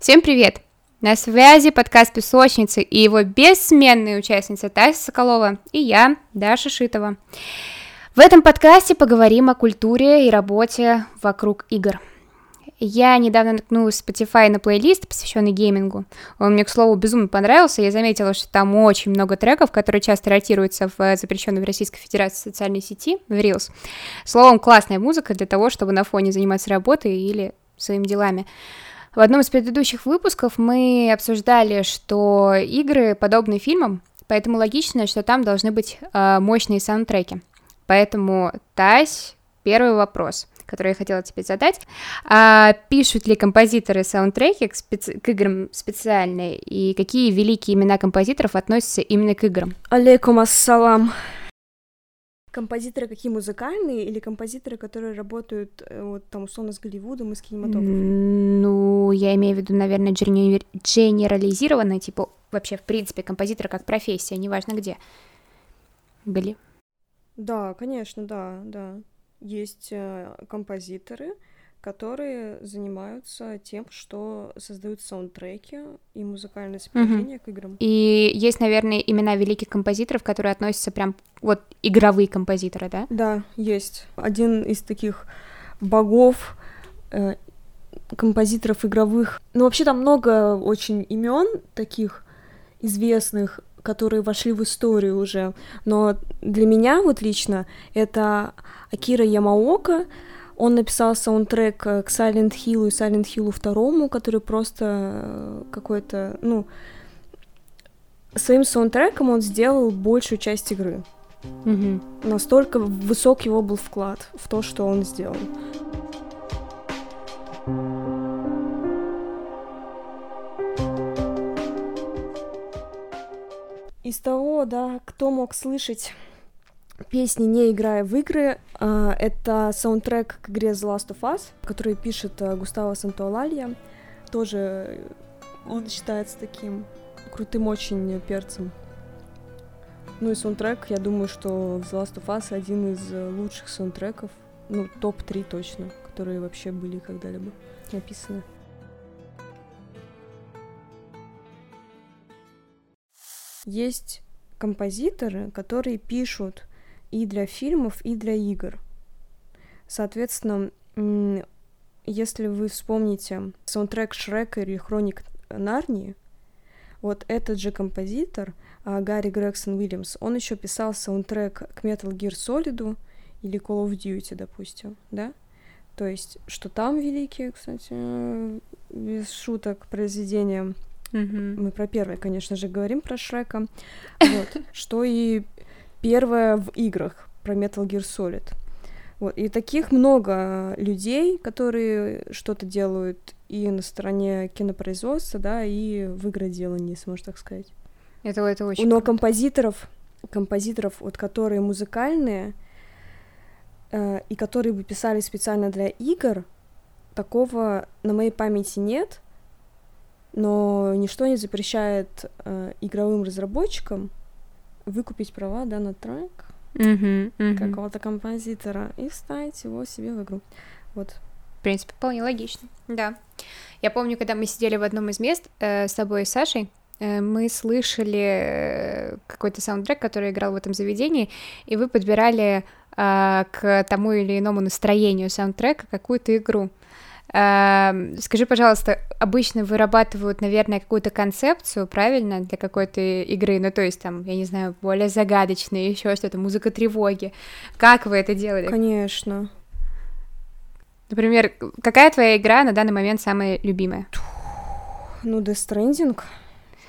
Всем привет! На связи подкаст «Песочницы» и его бессменная участница Тася Соколова и я, Даша Шитова. В этом подкасте поговорим о культуре и работе вокруг игр. Я недавно наткнулась в Spotify на плейлист, посвященный геймингу. Он мне, к слову, безумно понравился. Я заметила, что там очень много треков, которые часто ротируются в запрещенной в Российской Федерации социальной сети, в Reels. Словом, классная музыка для того, чтобы на фоне заниматься работой или своими делами. В одном из предыдущих выпусков мы обсуждали, что игры подобны фильмам, поэтому логично, что там должны быть э, мощные саундтреки. Поэтому, Тась, первый вопрос, который я хотела тебе задать. А, пишут ли композиторы саундтреки к, специ- к играм специальные? И какие великие имена композиторов относятся именно к играм? Алейкум ассалам. Композиторы какие музыкальные или композиторы, которые работают э, вот там условно с Голливудом и с кинематографом? Ну, я имею в виду, наверное, генер- генерализированно, типа вообще, в принципе, композитор как профессия, неважно где. Были? Да, конечно, да, да. Есть э, композиторы, которые занимаются тем, что создают саундтреки и музыкальное сопровождение к играм. И есть, наверное, имена великих композиторов, которые относятся прям вот игровые композиторы, да? Да, есть. Один из таких богов э, композиторов игровых. Ну, вообще там много очень имен таких известных, которые вошли в историю уже. Но для меня вот лично это Акира Ямаока. Он написал саундтрек к Silent Hill и Silent Hill 2, который просто э, какой-то, ну, своим саундтреком он сделал большую часть игры. Мгм. Настолько высок его был вклад в то, что он сделал. Из того, да, кто мог слышать песни, не играя в игры, а, это саундтрек к игре The Last of Us, который пишет а, Густаво Сантуалалья. Тоже э, он считается таким крутым очень перцем. Ну и саундтрек, я думаю, что The Last of Us один из э, лучших саундтреков, ну, топ-3 точно, которые вообще были когда-либо написаны. Есть композиторы, которые пишут и для фильмов, и для игр. Соответственно, если вы вспомните саундтрек Шрека или Хроник Нарнии, вот этот же композитор, а, Гарри Грегсон Уильямс, он еще писал саундтрек к Metal Gear Solid или Call of Duty, допустим, да? То есть, что там великие, кстати, без шуток, произведения. Мгм. Мы про первое, конечно же, говорим про Шрека. Вот. Что и первое в играх про Metal Gear Solid. Вот. И таких много людей, которые что-то делают и на стороне кинопроизводства, да, и в игроделании, если можно так сказать. Это, это очень Но круто. композиторов, композиторов, вот которые музыкальные э, и которые бы писали специально для игр, такого на моей памяти нет. Но ничто не запрещает э, игровым разработчикам выкупить права да, на трек какого-то композитора и вставить его себе в игру. Вот. В принципе, вполне логично. Да. Я помню, когда мы сидели в одном из мест э, с тобой и Сашей, э, мы слышали э, какой-то саундтрек, который играл в этом заведении, и вы подбирали э, к тому или иному настроению саундтрека какую-то игру. Эм, Скажи, пожалуйста, обычно вырабатывают, наверное, какую-то концепцию, правильно, для какой-то игры, ну, то есть там, я не знаю, более загадочные, еще что-то, музыка тревоги. Как вы это делали? Конечно. Например, какая твоя игра на данный момент самая любимая? Ну, Death Stranding,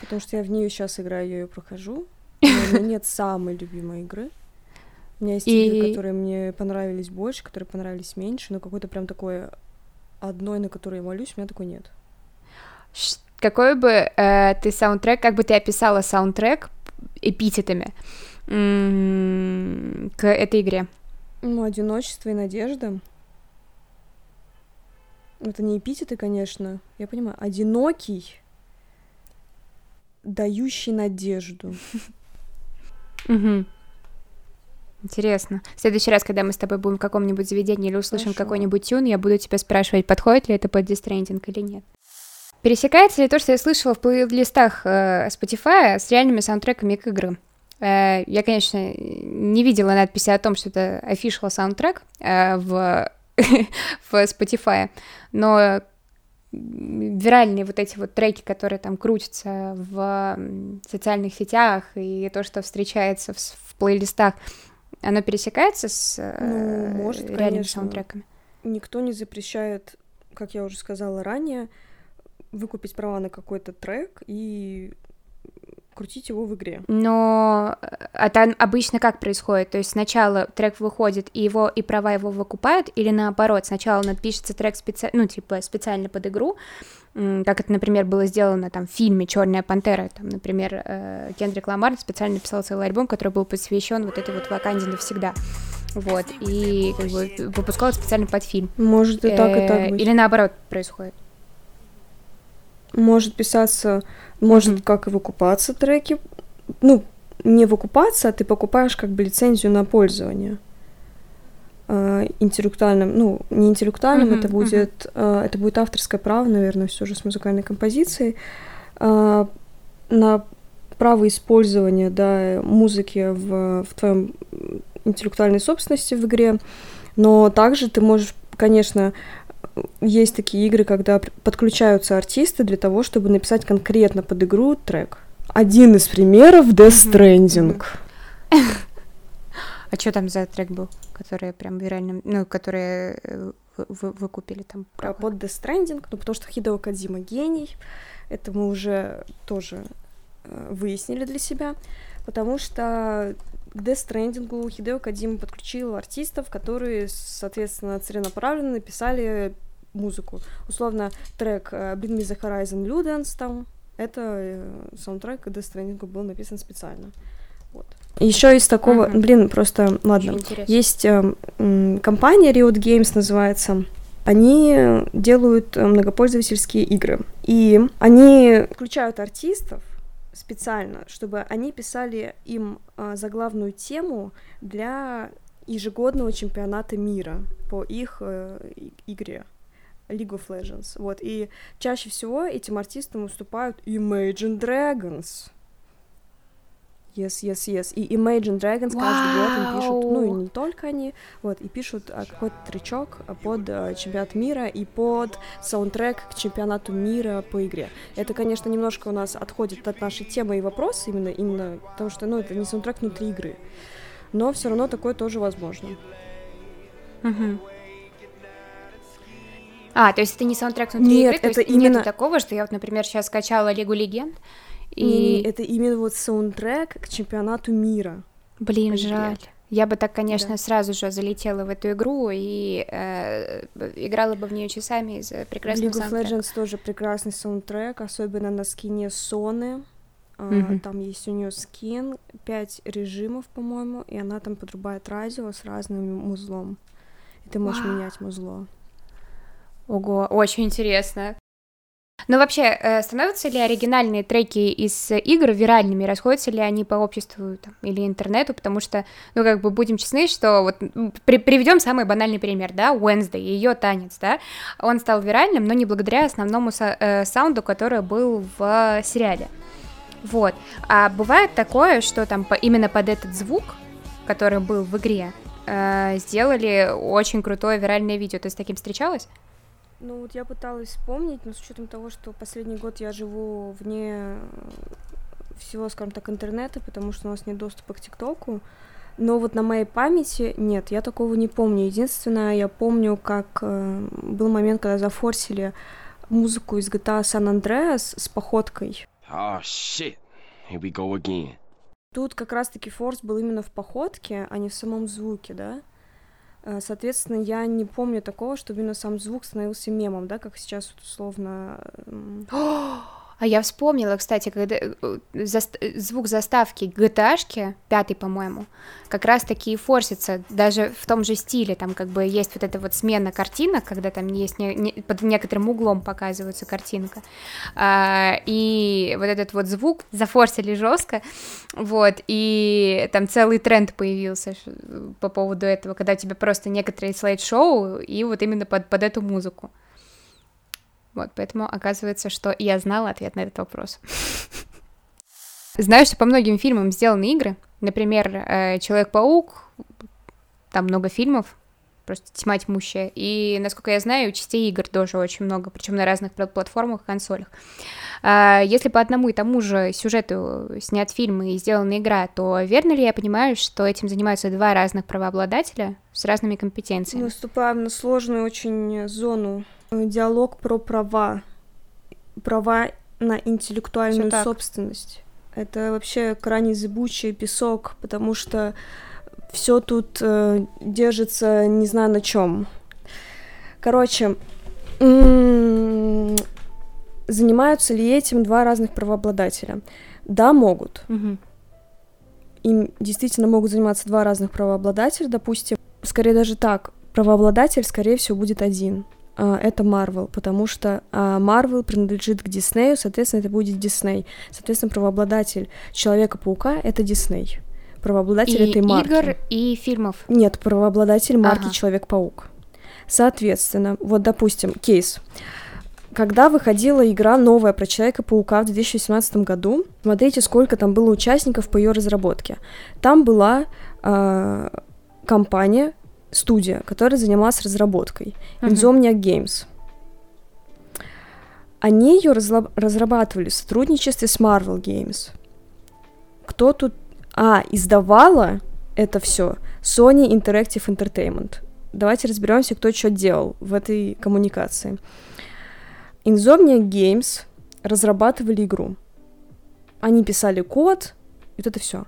потому что я в нее сейчас играю, я ее прохожу. Но у меня нет самой любимой игры. У меня есть игры, И- которые мне понравились больше, которые понравились меньше, но какой-то прям такой одной, на которой я молюсь, у меня такой нет. Какой бы э, ты саундтрек, как бы ты описала саундтрек эпитетами м, к этой игре? Ну, одиночество и надежда. Это не эпитеты, конечно. Я понимаю. Одинокий, дающий надежду. Мгм. Интересно. В следующий раз, когда мы с тобой будем в каком-нибудь заведении или услышим какой-нибудь тюн, я буду тебя спрашивать, подходит ли это под дистрендинг или нет. Пересекается ли то, что я слышала в плейлистах э, Spotify с реальными саундтреками к играм? Э, я, конечно, не видела надписи о том, что это official саундтрек э, в, в Spotify, но виральные вот эти вот треки, которые там крутятся в социальных сетях, и то, что встречается в, в плейлистах, оно пересекается с ну, может, реальными конечно. саундтреками? Никто не запрещает, как я уже сказала ранее, выкупить права на какой-то трек и крутить его в игре. Но это э, обычно как происходит? То есть сначала трек выходит, и его и права его выкупают, или наоборот, сначала напишется трек специ... ну, типа, специально под игру, как это, например, было сделано там в фильме Черная пантера, там, например, э, Кендрик Ламар специально написал целый альбом, который был посвящен вот этой вот Ваканде навсегда. Вот, и как бы выпускал специально под фильм. Может и так, и так э, быть. Или наоборот происходит. Может писаться, может mm-hmm. как и выкупаться треки. Ну, не выкупаться, а ты покупаешь как бы лицензию на пользование интеллектуальным, ну, не интеллектуальным, mm-hmm, это будет, mm-hmm. э, это будет авторское право, наверное, все же с музыкальной композицией, э, на право использования, да, музыки в, в твоем интеллектуальной собственности в игре, но также ты можешь, конечно, есть такие игры, когда подключаются артисты для того, чтобы написать конкретно под игру трек. Один из примеров Death Stranding. А что там за трек был, который прям виральным, ну, который э, вы, вы купили там? Права? Под Death Stranding, ну, потому что Хидео Кадзима гений, это мы уже тоже э, выяснили для себя, потому что к Death Stranding Хидео Кадзима подключил артистов, которые, соответственно, целенаправленно написали музыку. Условно, трек э, Bring Me The Horizon Ludens там, это саундтрек к Death Stranding был написан специально. Вот. Еще из такого, uh-huh. блин, просто, ладно, есть э, компания Riot Games называется, они делают э, многопользовательские игры, и они включают артистов специально, чтобы они писали им э, заглавную тему для ежегодного чемпионата мира по их э, игре. League of Legends. Вот, и чаще всего этим артистам выступают Imagine Dragons. Yes, yes, yes. И Imagine Dragons wow. каждый год им пишут, ну и не только они, вот, и пишут а, какой-то тречок под а, чемпионат мира и под саундтрек к чемпионату мира по игре. Это, конечно, немножко у нас отходит от нашей темы и вопроса именно, именно потому что, ну, это не саундтрек внутри игры. Но все равно такое тоже возможно. Uh-huh. А, то есть это не саундтрек внутри Нет, игры? это именно... Нет такого, что я вот, например, сейчас скачала Лигу Легенд, и... Не, это именно вот саундтрек к чемпионату мира. Блин, жаль. Я бы так, конечно, да. сразу же залетела в эту игру и э, играла бы в нее часами из-за прекрасного League of Legends тоже прекрасный саундтрек, особенно на скине Соны. Mm-hmm. Там есть у нее скин, пять режимов, по-моему, и она там подрубает радио с разным музлом. И ты можешь wow. менять музло. Ого, очень интересно. Но вообще, э, становятся ли оригинальные треки из игр виральными, расходятся ли они по обществу там, или интернету, потому что, ну, как бы будем честны, что вот при, приведем самый банальный пример, да, Wednesday, ее танец, да, он стал виральным, но не благодаря основному са- э, саунду, который был в сериале. Вот. А бывает такое, что там по, именно под этот звук, который был в игре, э, сделали очень крутое виральное видео. Ты с таким встречалась? Ну вот я пыталась вспомнить, но с учетом того, что последний год я живу вне всего, скажем так, интернета, потому что у нас нет доступа к ТикТоку. Но вот на моей памяти нет, я такого не помню. Единственное, я помню, как э, был момент, когда зафорсили музыку из GTA San Andreas с походкой. Oh, shit. Here we go again. Тут как раз-таки форс был именно в походке, а не в самом звуке, да? Э, соответственно, я не помню такого, чтобы именно сам звук становился мемом, да, как сейчас условно... А я вспомнила, кстати, когда э, за, звук заставки GTA, пятый, по-моему, как раз таки и форсится, даже в том же стиле, там как бы есть вот эта вот смена картинок, когда там есть не, не, под некоторым углом показывается картинка, а, и вот этот вот звук зафорсили жестко, вот, и там целый тренд появился по поводу этого, когда у тебя просто некоторые слайд-шоу, и вот именно под, под эту музыку. Вот, поэтому оказывается, что я знала ответ на этот вопрос. Знаю, что по многим фильмам сделаны игры. Например, э, Человек-паук, там много фильмов, просто тьма тьмущая. И, насколько я знаю, частей игр тоже очень много, причем на разных платформах и консолях. А, если по одному и тому же сюжету снят фильм и сделана игра, то верно ли я понимаю, что этим занимаются два разных правообладателя с разными компетенциями? Мы вступаем на сложную очень зону. Диалог про права. Права на интеллектуальную собственность. Это вообще крайне зыбучий песок, потому что все тут э, держится не знаю на чем. Короче, занимаются ли этим два разных правообладателя? Да, могут. Угу. Им действительно могут заниматься два разных правообладателя, допустим. Скорее даже так, правообладатель, скорее всего, будет один. А, это Marvel, потому что Marvel принадлежит к Диснею, соответственно, это будет Дисней. Соответственно, правообладатель Человека-паука — это Дисней. Правообладатель и этой марки. игр и фильмов? Нет, правообладатель марки ага. Человек-паук. Соответственно, вот, допустим, кейс. Когда выходила игра новая про Человека-паука в 2017 году, смотрите, сколько там было участников по ее разработке. Там была э, компания, студия, которая занималась разработкой, uh-huh. Games. Они ее разла- разрабатывали в сотрудничестве с Marvel Games. Кто тут... А, издавала это все Sony Interactive Entertainment. Давайте разберемся, кто что делал в этой коммуникации. Insomniac Games разрабатывали игру. Они писали код, и вот это все.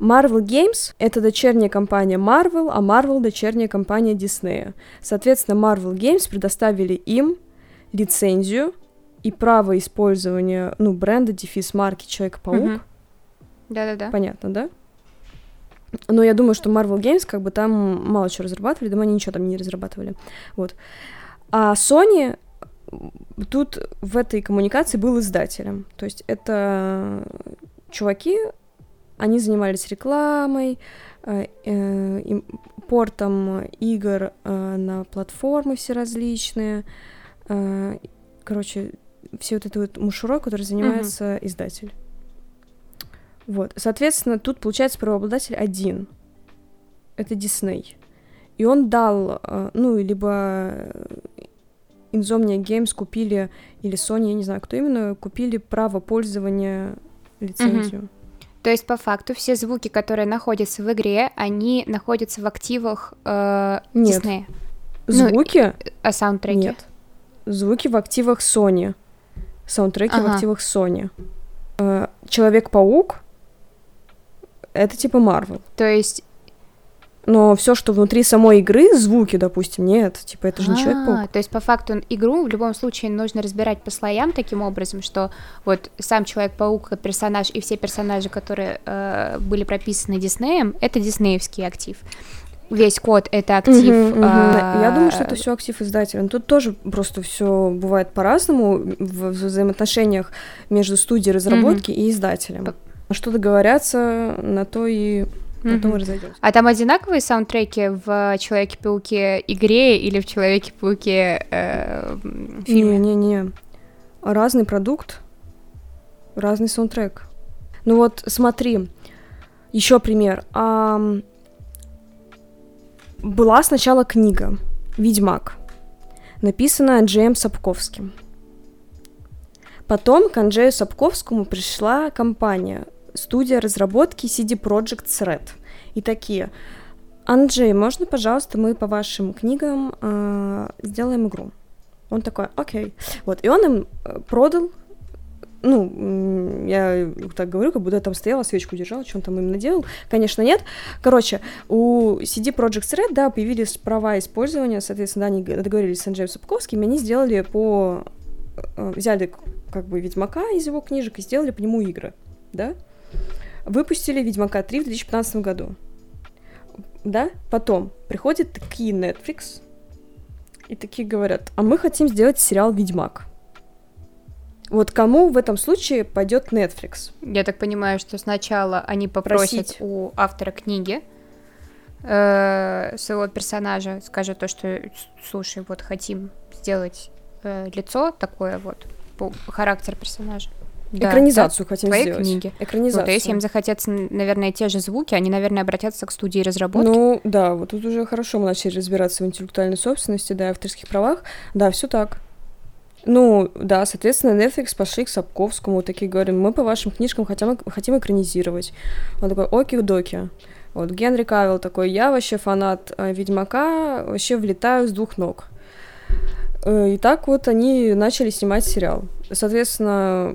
Marvel Games — это дочерняя компания Marvel, а Marvel — дочерняя компания Disney. Соответственно, Marvel Games предоставили им лицензию и право использования, ну, бренда, дефис марки Человек-паук. Да-да-да. Понятно, да? Но я думаю, что Marvel Games как бы там мало чего разрабатывали, думаю, они ничего там не разрабатывали. Вот. А Sony тут в этой коммуникации был издателем. То есть это чуваки, они занимались рекламой, э, э, импортом игр э, на платформы все различные. Короче, все вот это вот мушура, который занимается mm-hmm. издатель. Вот. Соответственно, тут получается правообладатель один. Это Дисней. И он дал, ну, либо Insomnia Games купили, или Sony, я не знаю, кто именно, купили право пользования лицензию. Mm-hmm. То есть, по факту, все звуки, которые находятся в игре, они находятся в активах э, Нет. Disney. Звуки? Ну, а саундтреки? Нет. Звуки в активах Sony. Саундтреки ага. в активах Sony. Э, Человек-паук это типа Marvel. То есть но все, что внутри самой игры, звуки, допустим, нет, типа это же не человек-паук. То есть по факту игру в любом случае нужно разбирать по слоям таким образом, что вот сам человек-паук как персонаж и все персонажи, которые э, были прописаны Диснеем, это диснеевский актив весь код это актив. Uh-huh, uh-huh. Я думаю, что это все актив издателя. Тут тоже просто все бывает по-разному в взаимоотношениях между студией разработки uh-huh. и издателем. Что договорятся, на то и Потом mm-hmm. разойдемся. А там одинаковые саундтреки в Человеке-пауке игре или в Человеке-пауке э, фильме? Не-не-не. Разный продукт, разный саундтрек. Ну вот, смотри, еще пример. А, была сначала книга «Ведьмак», написанная Джеем Сапковским. Потом к Анджею Сапковскому пришла компания студия разработки CD Projekt Red. И такие, Анджей, можно, пожалуйста, мы по вашим книгам э, сделаем игру? Он такой, окей. Вот, и он им э, продал ну, я так говорю, как будто я там стояла, свечку держала, что он там именно делал. Конечно, нет. Короче, у CD Projekt Red, да, появились права использования, соответственно, они договорились с Анджеем Сапковским, и они сделали по... Э, взяли, как бы, Ведьмака из его книжек и сделали по нему игры, да? Выпустили Ведьмака 3 в 2015 году. Да? Потом приходят такие Netflix и такие говорят, а мы хотим сделать сериал Ведьмак. Вот кому в этом случае пойдет Netflix? Я так понимаю, что сначала они попросят Просить. у автора книги э, своего персонажа, скажет то, что слушай, вот хотим сделать э, лицо такое вот, по характер персонажа. Да, экранизацию да, хотим твоей сделать. книги. Экранизацию. Вот, а если им захотятся, наверное, те же звуки, они, наверное, обратятся к студии разработки. Ну, да, вот тут уже хорошо мы начали разбираться в интеллектуальной собственности, да, авторских правах. Да, все так. Ну, да, соответственно, Netflix пошли к Сапковскому, вот такие говорим, мы по вашим книжкам хотим, хотим экранизировать. Он такой, оки-доки. Вот Генри Кавилл такой, я вообще фанат э, Ведьмака, вообще влетаю с двух ног. Э, и так вот они начали снимать сериал. Соответственно,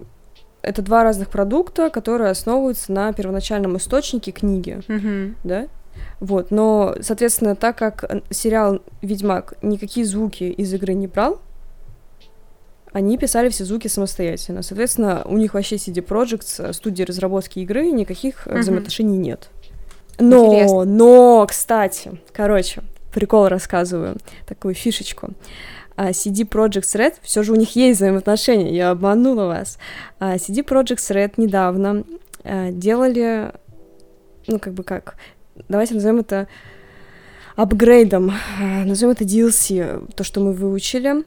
это два разных продукта, которые основываются на первоначальном источнике книги, mm-hmm. да? Вот, но, соответственно, так как сериал «Ведьмак» никакие звуки из игры не брал, они писали все звуки самостоятельно. Соответственно, у них вообще CD Projekt, студии разработки игры, никаких mm-hmm. взаимоотношений нет. Но, Интересно. но, кстати, короче, прикол рассказываю, такую фишечку. А, CD Projekt Red, все же у них есть взаимоотношения, я обманула вас. А, CD Projekt Red недавно а, делали, ну, как бы как, давайте назовем это апгрейдом, назовем это DLC, то, что мы выучили,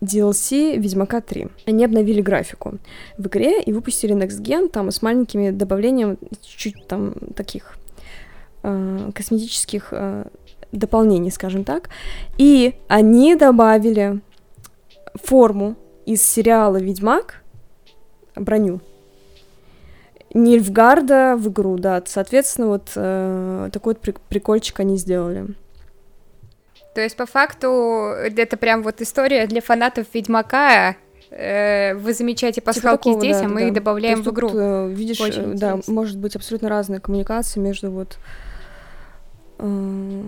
DLC Ведьмака 3. Они обновили графику в игре и выпустили Next Gen там с маленькими добавлениями чуть-чуть там таких э, косметических э, дополнений, скажем так. И они добавили форму из сериала «Ведьмак», броню, Нильфгарда в игру, да. Соответственно, вот э, такой вот прикольчик они сделали. То есть, по факту, это прям вот история для фанатов Ведьмака. Э, вы замечаете типа пасхалки типа такого, здесь, да, а мы да. добавляем в игру. Тут, э, видишь, Очень да, интересно. может быть абсолютно разная коммуникация между вот э,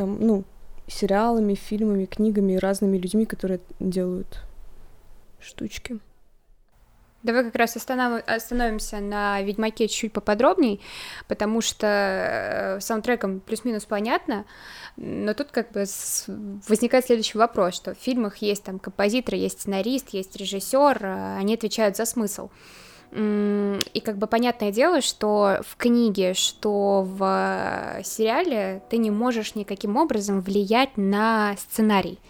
там, ну, сериалами, фильмами, книгами и разными людьми, которые делают штучки. Давай как раз останов... остановимся на Ведьмаке чуть-чуть поподробней, потому что э, саундтреком плюс-минус понятно, но тут как бы возникает следующий вопрос, что в фильмах есть там композитор, есть сценарист, есть режиссер, э, они отвечают за смысл. И как бы понятное дело, что в книге, что в э, сериале ты не можешь никаким образом влиять на сценарий.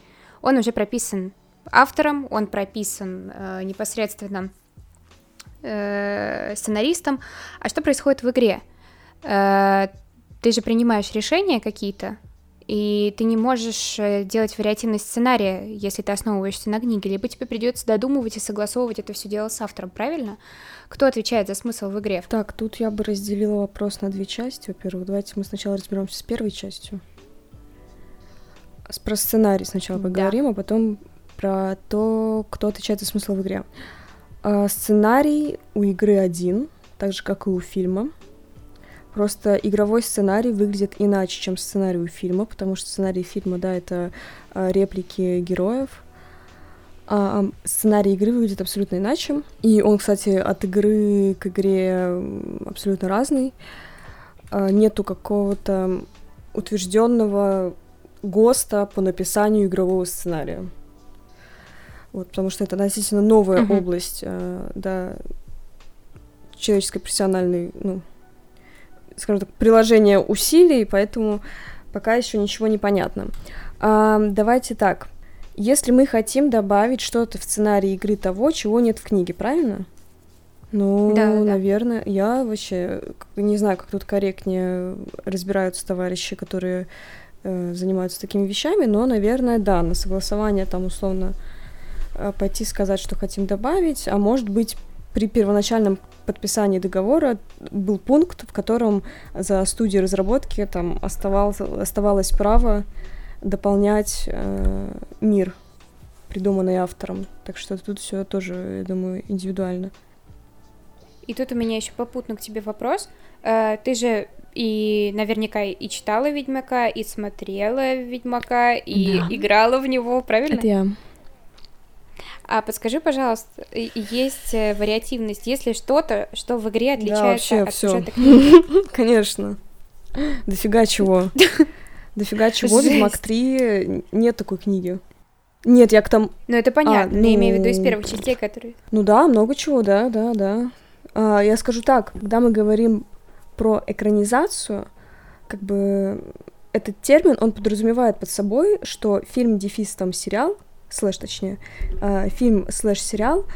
Он уже прописан автором, он прописан э, непосредственно э, сценаристом. А что происходит в игре? Э, ты же принимаешь решения какие-то, и ты не можешь э, делать вариативный сценарий, если ты основываешься на книге, либо тебе придется додумывать и согласовывать это все дело с автором, правильно? Кто отвечает за смысл в игре? Так, тут я бы разделила вопрос на две части. Во-первых, давайте мы сначала разберемся с первой частью. Про сценарий сначала поговорим, да. а потом про то, кто отвечает за смысл в игре. А, сценарий у игры один, так же как и у фильма. Просто игровой сценарий выглядит иначе, чем сценарий фильма, потому что сценарий фильма, да, это а, реплики героев. А сценарий игры выглядит абсолютно иначе. И он, кстати, от игры к игре абсолютно разный. А, нету какого-то утвержденного ГОСТа по написанию игрового сценария. Вот, потому что это относительно новая uh-huh. область, э, да, человеческой профессиональной, ну, скажем так, приложение усилий, поэтому пока еще ничего не понятно. А, давайте так. Если мы хотим добавить что-то в сценарий игры того, чего нет в книге, правильно? Ну, да, да. наверное, я вообще не знаю, как тут корректнее разбираются товарищи, которые э, занимаются такими вещами, но, наверное, да, на согласование там условно э, пойти сказать, что хотим добавить, а может быть при первоначальном подписании договора был пункт, в котором за студией разработки там оставалось, оставалось право дополнять э, мир, придуманный автором. Так что тут все тоже, я думаю, индивидуально. И тут у меня еще попутно к тебе вопрос. Э, ты же и наверняка и читала Ведьмака, и смотрела Ведьмака, и да. играла в него, правильно? Это я. А подскажи, пожалуйста, есть э, вариативность, есть ли что-то, что в игре отличается да, от всё. сюжета книги? Конечно. Дофига чего. Дофига чего, Ведьмак 3 нет такой книги. Нет, я к тому... Ну, это понятно, а, ну... я имею в виду из ну, первых частей, которые... Ну да, много чего, да, да, да. А, я скажу так, когда мы говорим про экранизацию, как бы этот термин, он подразумевает под собой, что фильм, дефис, там, сериал — слэш точнее, э, фильм слэш сериал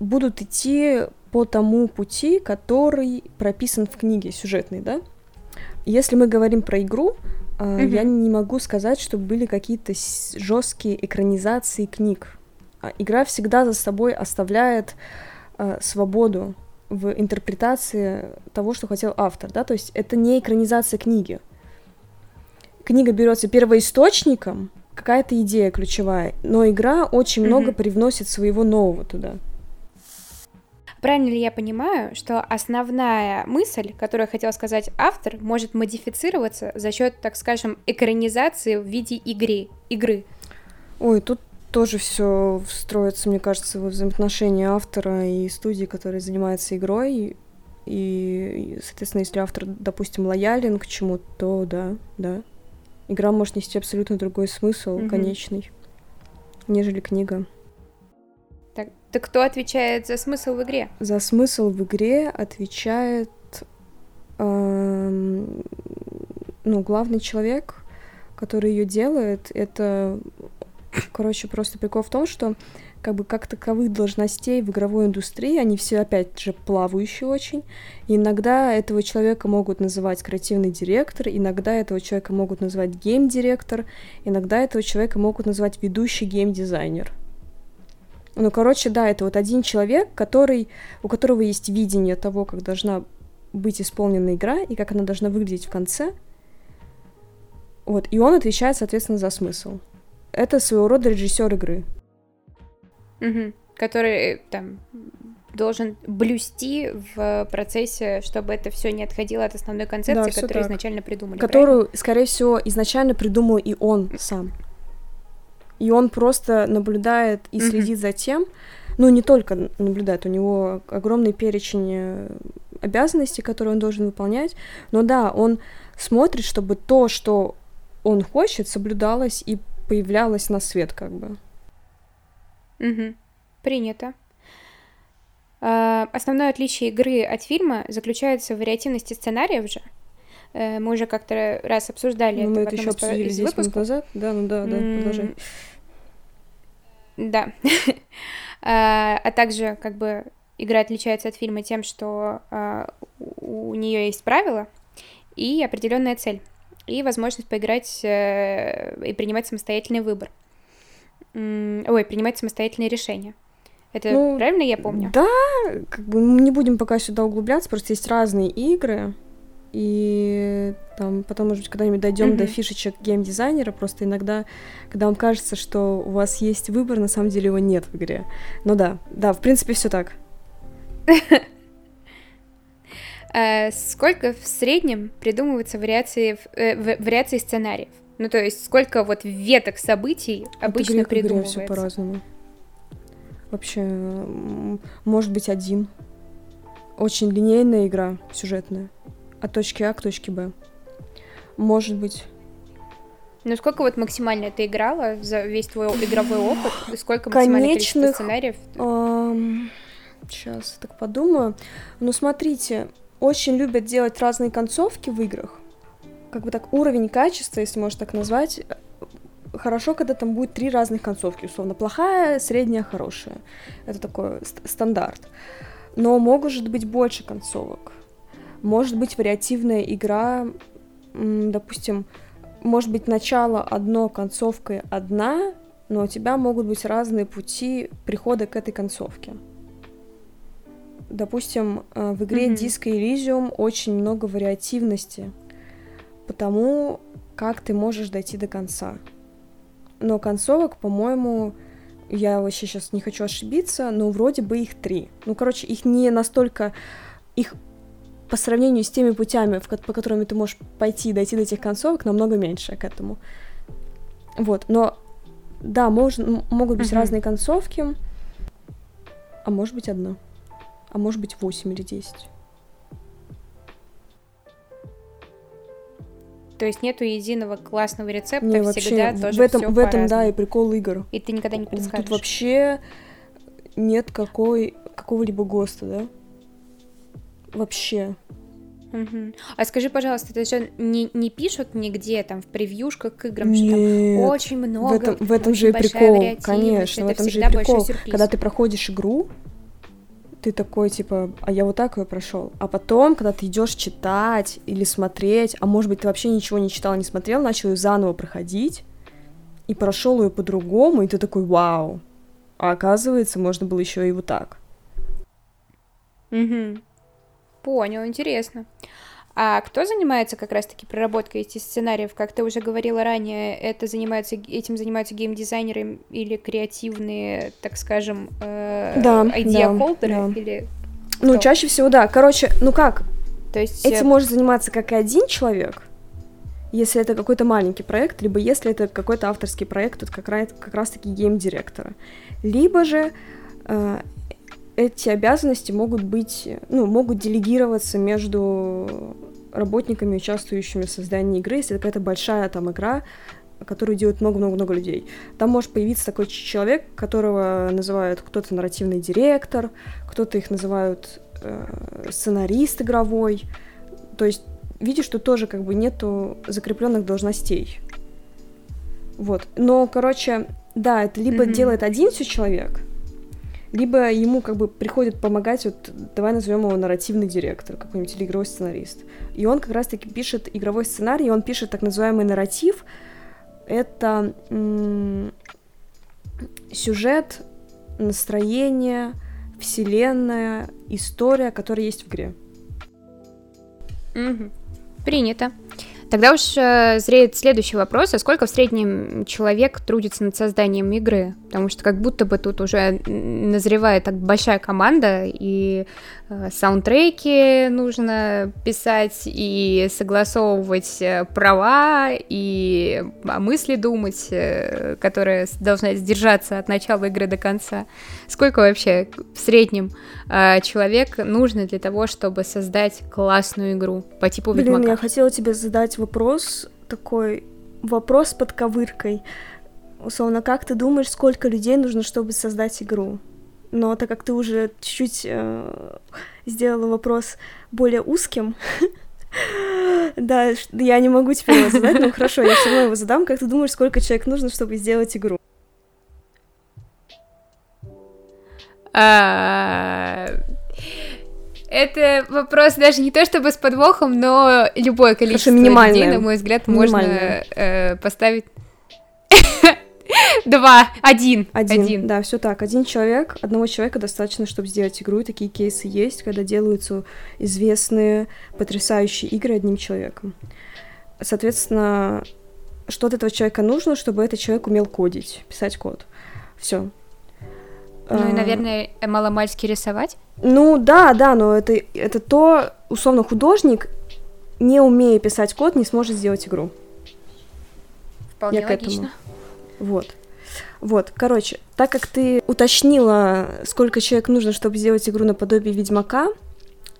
будут идти по тому пути, который прописан в книге сюжетной, да? Если мы говорим про игру, mm-hmm. я не могу сказать, что были какие-то жесткие экранизации книг. А игра всегда за собой оставляет э, свободу в интерпретации того, что хотел автор, да, то есть это не экранизация книги. Книга берется первоисточником, какая-то идея ключевая, но игра очень mm-hmm. много привносит своего нового туда. Правильно ли я понимаю, что основная мысль, которую хотел сказать автор, может модифицироваться за счет, так скажем, экранизации в виде игры? игры? Ой, тут тоже все строится, мне кажется, во взаимоотношения автора и студии, которая занимается игрой. И, соответственно, если автор, допустим, лоялен к чему-то, то да, да. Игра может нести абсолютно другой смысл, mm-hmm. конечный, нежели книга. Так, так кто отвечает за смысл в игре? За смысл в игре отвечает эм, ну, главный человек, который ее делает, это Короче, просто прикол в том, что как бы как таковых должностей в игровой индустрии, они все, опять же, плавающие очень. И иногда этого человека могут называть креативный директор, иногда этого человека могут называть гейм-директор, иногда этого человека могут назвать ведущий гейм-дизайнер. Ну, короче, да, это вот один человек, который, у которого есть видение того, как должна быть исполнена игра и как она должна выглядеть в конце. Вот, и он отвечает, соответственно, за смысл это своего рода режиссер игры. Угу. Который там должен блюсти в процессе, чтобы это все не отходило от основной концепции, да, которую так. изначально придумали. Которую, правильно? скорее всего, изначально придумал и он сам. И он просто наблюдает и следит mm за тем, ну не только наблюдает, у него огромный перечень э, обязанностей, которые он должен выполнять, но да, он смотрит, чтобы то, что он хочет, соблюдалось и появлялась на свет, как бы. Угу. Принято. А, основное отличие игры от фильма заключается в вариативности сценариев же. Э, мы уже как-то раз обсуждали ну, это. Мы это еще обсудили 10 минут назад. Да, ну да, да, mm-hmm. продолжай. Да. а, а также, как бы, игра отличается от фильма тем, что а, у нее есть правила и определенная цель и возможность поиграть э, и принимать самостоятельный выбор. Ой, принимать самостоятельные решения. Это ну, правильно я помню? Да, как бы мы не будем пока сюда углубляться, просто есть разные игры, и там потом, может быть, когда-нибудь дойдем mm-hmm. до фишечек геймдизайнера, просто иногда, когда вам кажется, что у вас есть выбор, на самом деле его нет в игре. Ну да, да, в принципе, все так. Э, сколько в среднем придумывается вариации, э, вариаций сценариев? Ну, то есть, сколько вот веток событий обычно От придумывается? все по-разному. Вообще, может быть, один. Очень линейная игра, сюжетная. От точки А к точке Б. Может быть. Ну, сколько вот максимально ты играла за весь твой игровой опыт? Сколько максимально Конечных, сценариев? Эм, сейчас так подумаю. Ну, смотрите, очень любят делать разные концовки в играх. Как бы так, уровень качества, если можно так назвать, хорошо, когда там будет три разных концовки, условно, плохая, средняя, хорошая. Это такой стандарт. Но может быть больше концовок. Может быть вариативная игра, допустим, может быть начало одно, концовка одна, но у тебя могут быть разные пути прихода к этой концовке. Допустим, э, в игре mm-hmm. Disco Elysium очень много вариативности, потому как ты можешь дойти до конца. Но концовок, по-моему, я вообще сейчас не хочу ошибиться, но вроде бы их три. Ну, короче, их не настолько... Их по сравнению с теми путями, по которым ты можешь пойти и дойти до этих концовок, намного меньше к этому. Вот, но да, мож, могут быть uh-huh. разные концовки, а может быть одна а может быть 8 или 10. То есть нету единого классного рецепта, не, всегда вообще, тоже в этом, в этом да, и прикол игр. И ты никогда не предскажешь. Тут вообще нет какой, какого-либо ГОСТа, да? Вообще. Угу. А скажи, пожалуйста, это же не, не пишут нигде там в превьюшках к играм, Нет, что там очень много. В этом, в этом же и прикол, конечно, в этом же и прикол. Когда ты проходишь игру, ты такой, типа, а я вот так ее прошел. А потом, когда ты идешь читать или смотреть, а может быть, ты вообще ничего не читал, не смотрел, начал ее заново проходить и прошел ее по-другому, и ты такой, вау. А оказывается, можно было еще и вот так. Угу. Понял, интересно. А кто занимается как раз-таки проработкой этих сценариев? Как ты уже говорила ранее, это занимаются, этим занимаются геймдизайнеры или креативные, так скажем, э, да, идея-холдеры? Да, да. Или ну, кто? чаще всего, да. Короче, ну как? То есть... Этим может заниматься как и один человек, если это какой-то маленький проект, либо если это какой-то авторский проект, это как, раз, как раз-таки гейм-директора. Либо же э, эти обязанности могут быть, ну, могут делегироваться между работниками, участвующими в создании игры, если это какая-то большая там игра, которую делают много-много-много людей. Там может появиться такой человек, которого называют кто-то нарративный директор, кто-то их называют э, сценарист игровой. То есть видишь, что тоже как бы нету закрепленных должностей. Вот. Но, короче, да, это либо mm-hmm. делает один все человек, либо ему как бы приходит помогать, вот давай назовем его нарративный директор, какой-нибудь или игровой сценарист. И он как раз-таки пишет игровой сценарий, он пишет так называемый нарратив. Это м- сюжет, настроение, вселенная, история, которая есть в игре. Угу. Принято. Тогда уж э, зреет следующий вопрос, а сколько в среднем человек трудится над созданием игры? Потому что как будто бы тут уже назревает так большая команда, и саундтреки нужно писать, и согласовывать э, права, и о мысли думать, э, которая должна сдержаться от начала игры до конца. Сколько вообще в среднем э, человек нужно для того, чтобы создать классную игру по типу Блин, Ведьмака? я хотела тебе задать вопрос такой, вопрос под ковыркой. Условно, как ты думаешь, сколько людей нужно, чтобы создать игру? Но так как ты уже чуть-чуть э, сделала вопрос более узким, да, я не могу теперь его задать, но хорошо, я все равно его задам. Как ты думаешь, сколько человек нужно, чтобы сделать игру? А, это вопрос даже не то чтобы с подвохом, но любое количество людей, на мой взгляд, можно э, поставить. Два, один. один. Один, да, все так. Один человек, одного человека достаточно, чтобы сделать игру, и такие кейсы есть, когда делаются известные, потрясающие игры одним человеком. Соответственно, что от этого человека нужно, чтобы этот человек умел кодить, писать код. Все. Ну и, а. наверное, маломальски рисовать? Ну да, да, но это, это то, условно, художник, не умея писать код, не сможет сделать игру. Вполне Я логично. Вот. Вот, короче, так как ты уточнила, сколько человек нужно, чтобы сделать игру наподобие Ведьмака,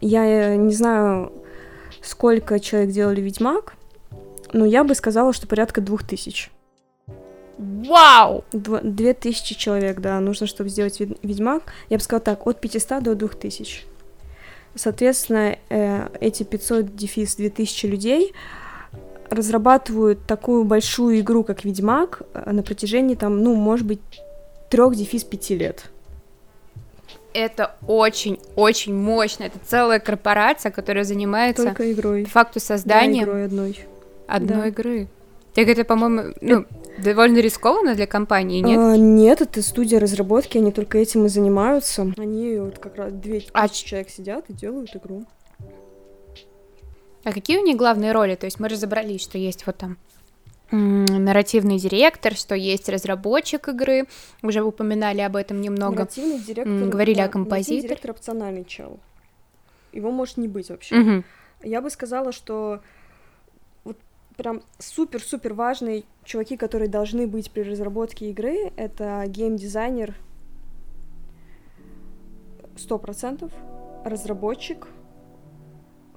я не знаю, сколько человек делали Ведьмак, но я бы сказала, что порядка двух тысяч. Вау! Две тысячи человек, да, нужно, чтобы сделать Ведьмак. Я бы сказала так, от 500 до 2000. Соответственно, э, эти 500 дефис 2000 людей разрабатывают такую большую игру, как Ведьмак, э, на протяжении, там, ну, может быть, трех дефис пяти лет. Это очень-очень мощно. Это целая корпорация, которая занимается Только игрой. по факту созданием да, игрой одной. Одной да. игры. Так это, по-моему, ну, довольно рискованно для компании, нет? А, нет, это студия разработки, они только этим и занимаются. Они вот как раз две а... человек сидят и делают игру. А какие у них главные роли? То есть мы разобрались, что есть вот там нарративный директор, что есть разработчик игры, уже упоминали об этом немного. Нарративный директор, говорили да, о композиторе. директор опциональный чел. Его может не быть вообще. Угу. Я бы сказала, что прям супер-супер важные чуваки, которые должны быть при разработке игры, это геймдизайнер сто процентов, разработчик,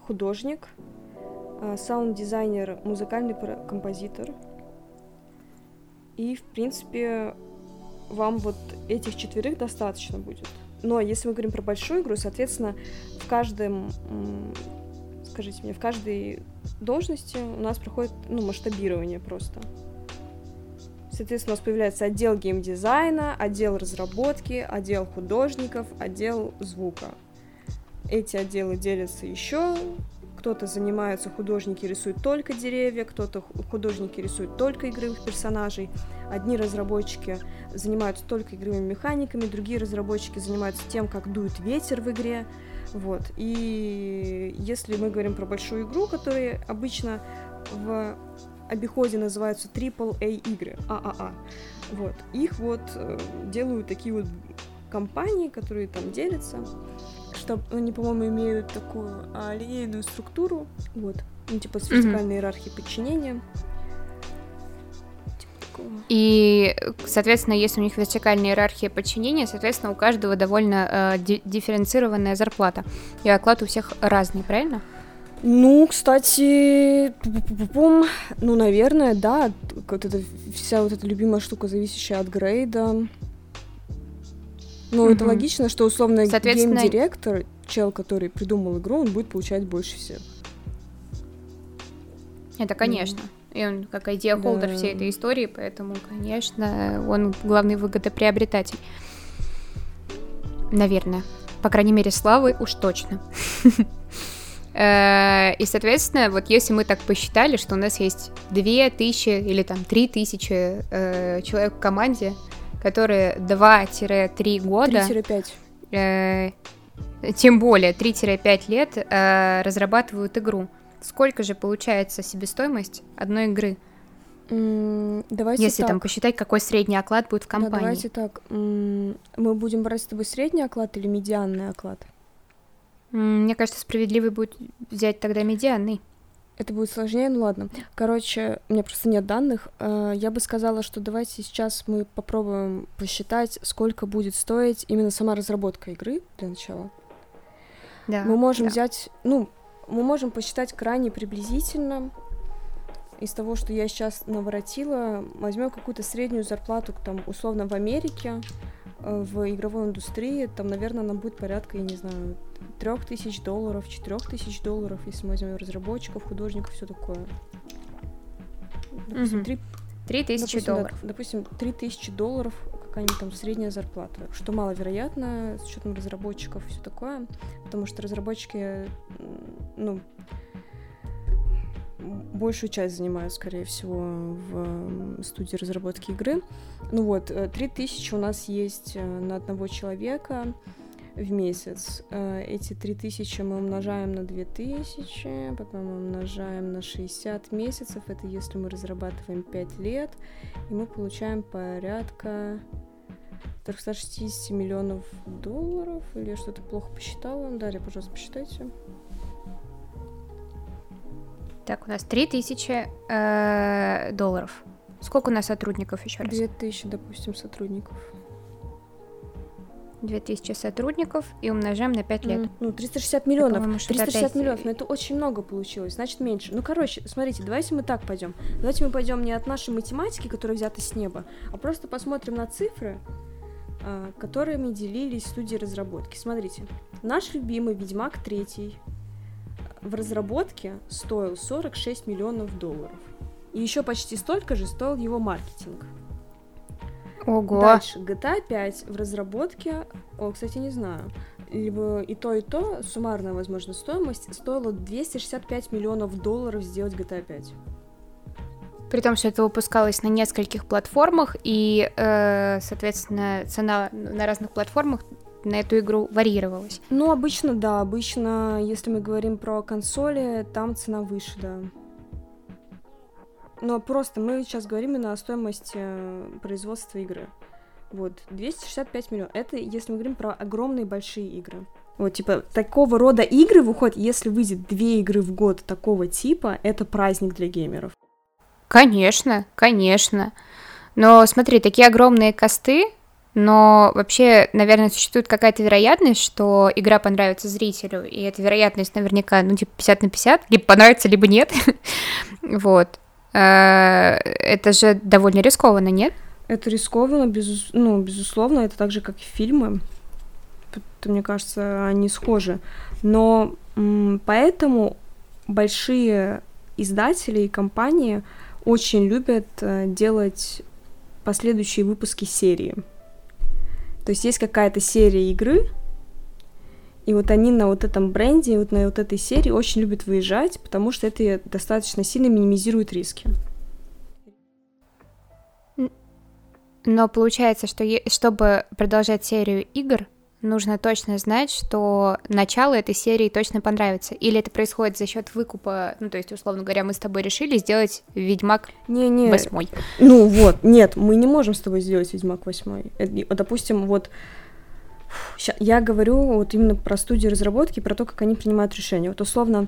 художник, саунд-дизайнер, музыкальный композитор. И, в принципе, вам вот этих четверых достаточно будет. Но если мы говорим про большую игру, соответственно, в каждом скажите мне, в каждой должности у нас проходит, ну, масштабирование просто. Соответственно, у нас появляется отдел геймдизайна, отдел разработки, отдел художников, отдел звука. Эти отделы делятся еще кто-то занимается, художники рисуют только деревья, кто-то художники рисуют только игровых персонажей, одни разработчики занимаются только игровыми механиками, другие разработчики занимаются тем, как дует ветер в игре, вот. И если мы говорим про большую игру, которая обычно в обиходе называются AAA игры, ААА, вот, их вот э, делают такие вот компании, которые там делятся, что они, по-моему, имеют такую а, линейную структуру, вот, ну, типа с вертикальной mm-hmm. иерархией подчинения. Типа И, соответственно, если у них вертикальная иерархия подчинения, соответственно, у каждого довольно э, дифференцированная зарплата. И оклад у всех разный, правильно? Ну, кстати, ну, наверное, да, вот эта вся вот эта любимая штука, зависящая от грейда, ну, mm-hmm. это логично, что условно Соответственно... гейм-директор, чел, который придумал игру, он будет получать больше всех. Это конечно. И он как идея-холдер да. всей этой истории, поэтому, конечно, он главный выгодоприобретатель. Наверное. По крайней мере, славы уж точно. Э, и, соответственно, вот если мы так посчитали, что у нас есть 2000 или там 3000 э, человек в команде, которые 2-3 года... 3-5. Э, тем более 3-5 лет э, разрабатывают игру. Сколько же получается себестоимость одной игры? Mm, давайте Если так. там посчитать, какой средний оклад будет в компании. Да, давайте так. Mm, мы будем брать с тобой средний оклад или медианный оклад? Mm, мне кажется, справедливый будет взять тогда медианный. Это будет сложнее, ну ладно. Короче, у меня просто нет данных. Э, я бы сказала, что давайте сейчас мы попробуем посчитать, сколько будет стоить именно сама разработка игры для начала. Да. Мы можем да. взять, ну, мы можем посчитать крайне приблизительно из того, что я сейчас наворотила, возьмем какую-то среднюю зарплату, там, условно, в Америке, в игровой индустрии, там, наверное, нам будет порядка, я не знаю, трех тысяч долларов, четырех тысяч долларов, если мы возьмем разработчиков, художников, все такое. Допустим, три Три тысячи долларов. Да, допустим, три тысячи долларов какая-нибудь там средняя зарплата, что маловероятно с учетом разработчиков и все такое, потому что разработчики, ну, большую часть занимают, скорее всего, в студии разработки игры. Ну вот, 3000 э, у нас есть э, на одного человека, в месяц. Э, эти 3000 мы умножаем на 2000, потом умножаем на 60 месяцев, это если мы разрабатываем 5 лет, и мы получаем порядка 360 миллионов долларов, или что-то плохо посчитала. Дарья, пожалуйста, посчитайте. Так, у нас 3000 э, долларов. Сколько у нас сотрудников еще раз? 2000, допустим, сотрудников. 2000 сотрудников и умножаем на 5 лет. Mm, ну, 360 миллионов. 360 опять... миллионов, но это очень много получилось, значит меньше. Ну, короче, смотрите, давайте мы так пойдем. Давайте мы пойдем не от нашей математики, которая взята с неба, а просто посмотрим на цифры, а, которыми делились студии разработки. Смотрите, наш любимый Ведьмак 3 в разработке стоил 46 миллионов долларов. И еще почти столько же стоил его маркетинг. Ого. Дальше, GTA 5 в разработке, о, кстати, не знаю, либо и то, и то, суммарная, возможно, стоимость стоила 265 миллионов долларов сделать GTA 5. При том, что это выпускалось на нескольких платформах, и, э, соответственно, цена на разных платформах на эту игру варьировалась. Ну, обычно, да, обычно, если мы говорим про консоли, там цена выше, да. Но просто мы сейчас говорим именно о стоимости э, производства игры. Вот, 265 миллионов. Это если мы говорим про огромные большие игры. Вот, типа, такого рода игры выходят, если выйдет две игры в год такого типа, это праздник для геймеров. Конечно, конечно. Но смотри, такие огромные косты, но вообще, наверное, существует какая-то вероятность, что игра понравится зрителю, и эта вероятность наверняка, ну, типа, 50 на 50, либо понравится, либо нет. вот. Э, это же довольно рискованно, нет? Это рискованно, безус... ну, безусловно, это так же, как и фильмы. Мне кажется, они схожи. Но поэтому большие издатели и компании очень любят э, делать последующие выпуски серии. То есть есть какая-то серия игры, и вот они на вот этом бренде, вот на вот этой серии очень любят выезжать, потому что это достаточно сильно минимизирует риски. Но получается, что чтобы продолжать серию игр, нужно точно знать, что начало этой серии точно понравится. Или это происходит за счет выкупа, ну, то есть, условно говоря, мы с тобой решили сделать Ведьмак не, не. восьмой. Ну вот, нет, мы не можем с тобой сделать Ведьмак восьмой. Допустим, вот я говорю вот именно про студию разработки, про то, как они принимают решения. Вот условно,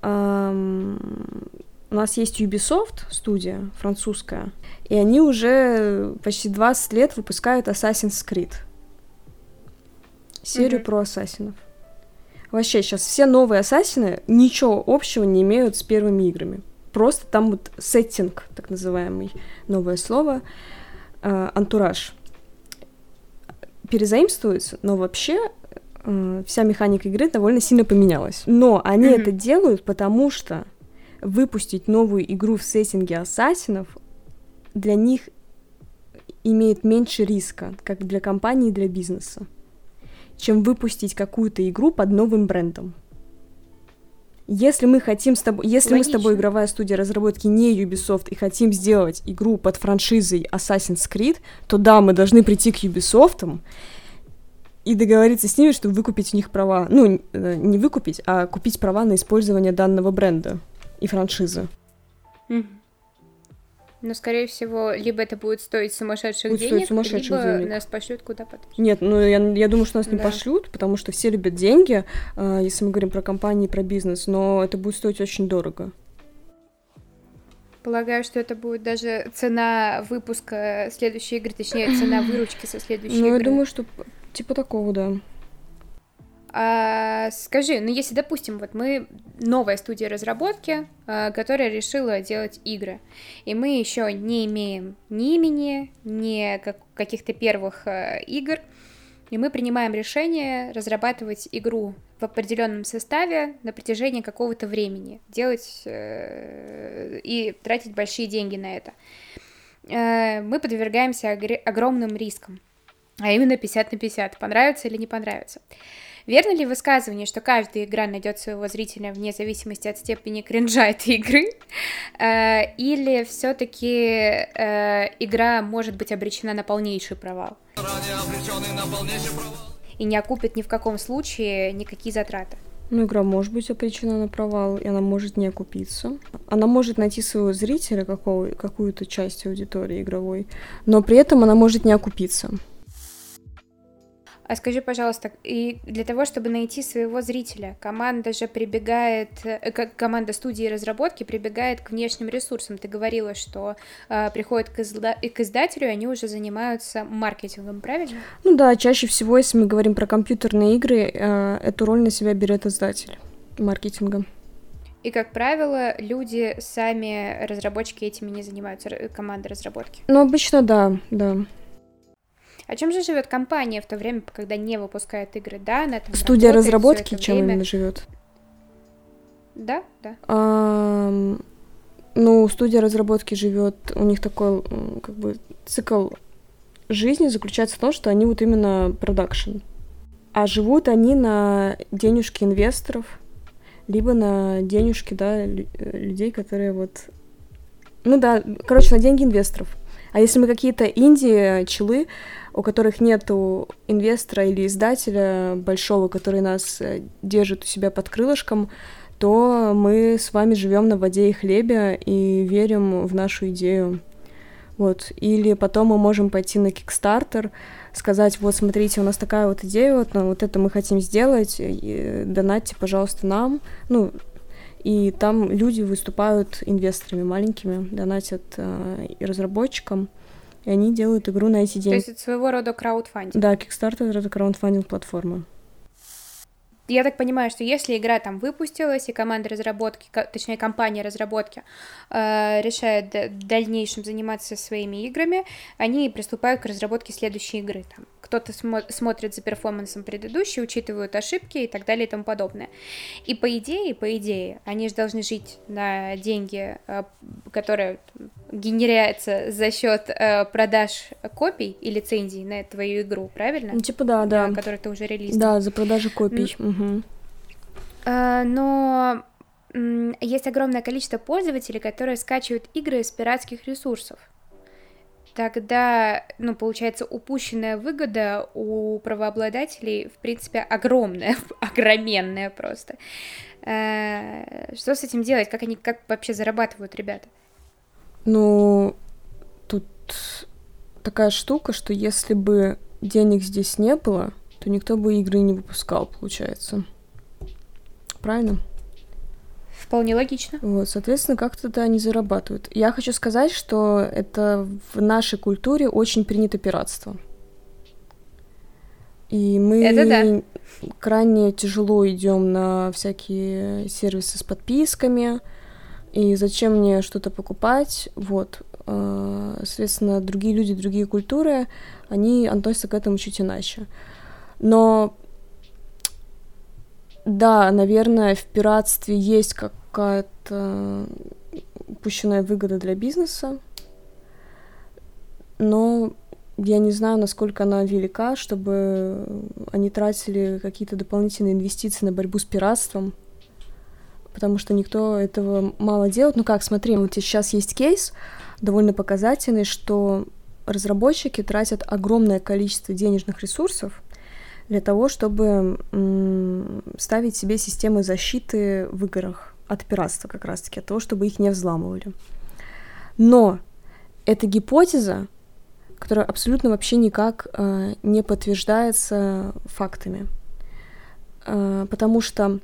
эм, у нас есть Ubisoft студия французская, и они уже почти 20 лет выпускают Assassin's Creed серию mm-hmm. про ассасинов. Вообще, сейчас все новые ассасины ничего общего не имеют с первыми играми. Просто там вот сеттинг, так называемый, новое слово, э, антураж перезаимствуется, но вообще э, вся механика игры довольно сильно поменялась. Но они mm-hmm. это делают, потому что выпустить новую игру в сеттинге ассасинов для них имеет меньше риска, как для компании и для бизнеса чем выпустить какую-то игру под новым брендом. Если мы хотим с тобой, если Логично. мы с тобой игровая студия разработки не Ubisoft и хотим сделать игру под франшизой Assassin's Creed, то да, мы должны прийти к Ubisoft и договориться с ними, чтобы выкупить у них права. Ну, э, не выкупить, а купить права на использование данного бренда и франшизы. Mm-hmm. Но, скорее всего, либо это будет стоить сумасшедших будет денег, стоить сумасшедших либо денег. нас пошлют куда подальше. Нет, ну я, я думаю, что нас не да. пошлют, потому что все любят деньги, э, если мы говорим про компании, про бизнес, но это будет стоить очень дорого. Полагаю, что это будет даже цена выпуска следующей игры, точнее, цена выручки со следующей ну, игры. Ну, я думаю, что типа такого, да. А, скажи, ну если, допустим, вот мы новая студия разработки, а, которая решила делать игры, и мы еще не имеем ни имени, ни как, каких-то первых а, игр, и мы принимаем решение разрабатывать игру в определенном составе на протяжении какого-то времени, делать э, и тратить большие деньги на это. Э, мы подвергаемся огромным рискам, а именно 50 на 50, понравится или не понравится. Верно ли высказывание, что каждая игра найдет своего зрителя вне зависимости от степени кринжа этой игры? Э, или все-таки э, игра может быть обречена на полнейший провал? И не окупит ни в каком случае никакие затраты? Ну, игра может быть обречена на провал, и она может не окупиться. Она может найти своего зрителя, какого, какую-то часть аудитории игровой, но при этом она может не окупиться. А скажи, пожалуйста, и для того, чтобы найти своего зрителя, команда же прибегает, э, как команда студии разработки прибегает к внешним ресурсам. Ты говорила, что э, приходят к, изда- к издателю, и они уже занимаются маркетингом, правильно? Ну да, чаще всего, если мы говорим про компьютерные игры, э, эту роль на себя берет издатель маркетинга. И, как правило, люди сами, разработчики, этими не занимаются, команды разработки. Ну, обычно да, да. А чем же живет компания в то время, когда не выпускает игры? Да, на этом Студия разработки чем время... именно живет? Да, да. А, ну, студия разработки живет, у них такой как бы цикл жизни заключается в том, что они вот именно продакшн. А живут они на денежки инвесторов, либо на денежки, да, людей, которые вот... Ну да, короче, на деньги инвесторов. А если мы какие-то инди челы, у которых нету инвестора или издателя большого, который нас э, держит у себя под крылышком, то мы с вами живем на воде и хлебе и верим в нашу идею. Вот. Или потом мы можем пойти на Kickstarter, сказать, вот смотрите, у нас такая вот идея, вот, ну, вот это мы хотим сделать, и донатьте, пожалуйста, нам. Ну, и там люди выступают инвесторами маленькими, донатят э, разработчикам и они делают игру на эти деньги. То есть это своего рода краудфандинг? Да, Kickstarter — это краудфандинг платформа. Я так понимаю, что если игра там выпустилась, и команда разработки, точнее, компания разработки э, решает в дальнейшем заниматься своими играми, они приступают к разработке следующей игры. Там, кто-то смо- смотрит за перформансом предыдущей, учитывают ошибки и так далее и тому подобное. И по идее, по идее, они же должны жить на деньги, э, которые генеряются за счет э, продаж копий и лицензий на твою игру, правильно? Ну, типа да, да. да которую ты уже релизил. Да, за продажу копий. Mm. Угу. Uh, но есть огромное количество пользователей, которые скачивают игры с пиратских ресурсов тогда, ну, получается, упущенная выгода у правообладателей, в принципе, огромная, огроменная просто. Э, что с этим делать? Как они, как вообще зарабатывают ребята? Ну, тут такая штука, что если бы денег здесь не было, то никто бы игры не выпускал, получается. Правильно? Вполне логично. Вот, соответственно, как-то да, они зарабатывают. Я хочу сказать, что это в нашей культуре очень принято пиратство. И мы это да. крайне тяжело идем на всякие сервисы с подписками. И зачем мне что-то покупать? Вот. А, соответственно, другие люди, другие культуры, они относятся к этому чуть иначе. Но да, наверное, в пиратстве есть как какая-то упущенная выгода для бизнеса, но я не знаю, насколько она велика, чтобы они тратили какие-то дополнительные инвестиции на борьбу с пиратством, потому что никто этого мало делает. Ну как, смотри, вот сейчас есть кейс довольно показательный, что разработчики тратят огромное количество денежных ресурсов для того, чтобы ставить себе системы защиты в играх от пиратства как раз-таки, от того, чтобы их не взламывали. Но эта гипотеза, которая абсолютно вообще никак э, не подтверждается фактами, э, потому что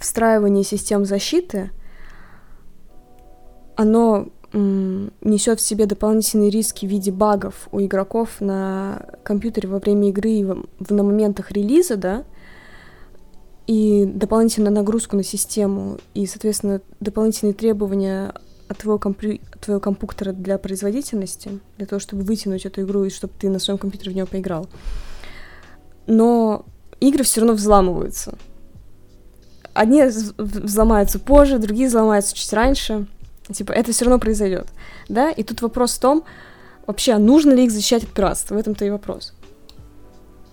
встраивание систем защиты, оно несет в себе дополнительные риски в виде багов у игроков на компьютере во время игры и в, на моментах релиза, да, и дополнительную нагрузку на систему, и, соответственно, дополнительные требования от твоего, компью... от твоего компьютера для производительности, для того, чтобы вытянуть эту игру и чтобы ты на своем компьютере в нее поиграл. Но игры все равно взламываются. Одни взломаются позже, другие взломаются чуть раньше. Типа, это все равно произойдет. Да? И тут вопрос в том, вообще, нужно ли их защищать от пиратства? В этом-то и вопрос.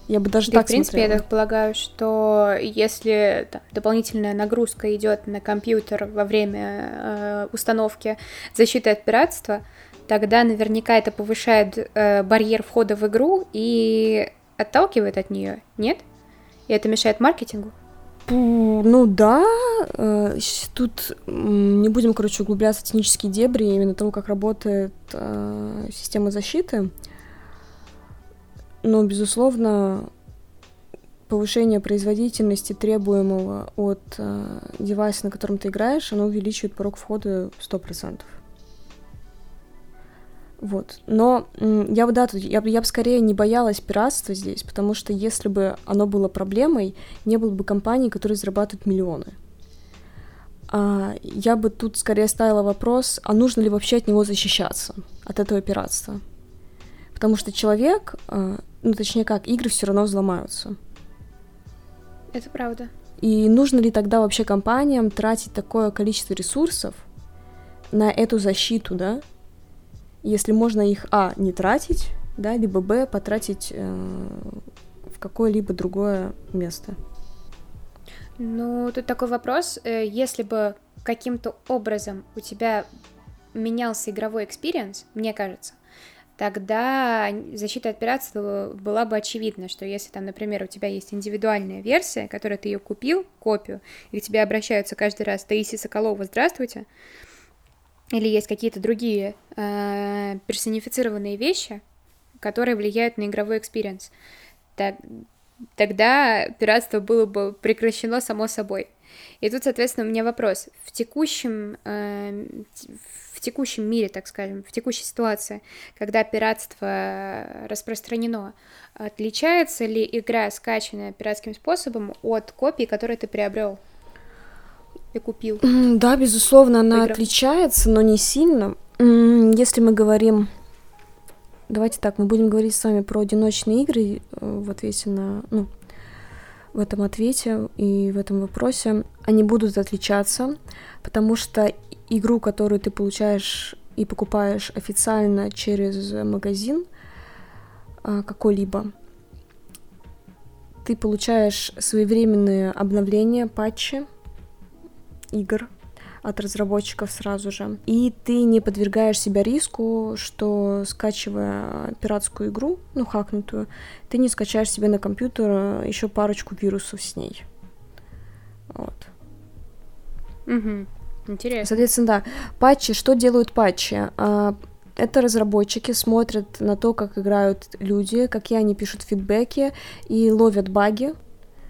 Я бы даже да, так в принципе, смотрела. я так полагаю, что если там, дополнительная нагрузка идет на компьютер во время э, установки защиты от пиратства, тогда наверняка это повышает э, барьер входа в игру и отталкивает от нее, нет? И это мешает маркетингу? Ну да, э, тут не будем, короче, углубляться в технические дебри именно того, как работает э, система защиты. Но, безусловно, повышение производительности требуемого от э, девайса, на котором ты играешь, оно увеличивает порог входа 100%. Вот. Но я бы, да, тут, я, я бы скорее не боялась пиратства здесь, потому что если бы оно было проблемой, не было бы компаний, которые зарабатывают миллионы. А, я бы тут скорее ставила вопрос, а нужно ли вообще от него защищаться, от этого пиратства? Потому что человек, э, ну точнее как, игры все равно взломаются. Это правда. И нужно ли тогда вообще компаниям тратить такое количество ресурсов на эту защиту, да? Если можно их, а, не тратить, да, либо, б, потратить э, в какое-либо другое место. Ну, тут такой вопрос. Э, если бы каким-то образом у тебя менялся игровой experience, мне кажется, тогда защита от пиратства была бы очевидна, что если там, например, у тебя есть индивидуальная версия, которую ты ее купил, копию, и к тебе обращаются каждый раз Таисия Соколова, здравствуйте, или есть какие-то другие э, персонифицированные вещи, которые влияют на игровой experience, так, тогда пиратство было бы прекращено само собой. И тут, соответственно, у меня вопрос. В текущем, э, в текущем мире, так скажем, в текущей ситуации, когда пиратство распространено, отличается ли игра, скачанная пиратским способом, от копии, которую ты приобрел? И купил. Да, безусловно, она Выиграв. отличается, но не сильно. Если мы говорим... Давайте так, мы будем говорить с вами про одиночные игры э, в ответе на... Ну, в этом ответе и в этом вопросе. Они будут отличаться, потому что игру, которую ты получаешь и покупаешь официально через магазин а, какой-либо, ты получаешь своевременные обновления, патчи, игр от разработчиков сразу же. И ты не подвергаешь себя риску, что скачивая пиратскую игру, ну, хакнутую, ты не скачаешь себе на компьютер еще парочку вирусов с ней. Вот. Угу. Интересно. Соответственно, да. Патчи, что делают патчи? А, это разработчики смотрят на то, как играют люди, какие они пишут фидбэки и ловят баги,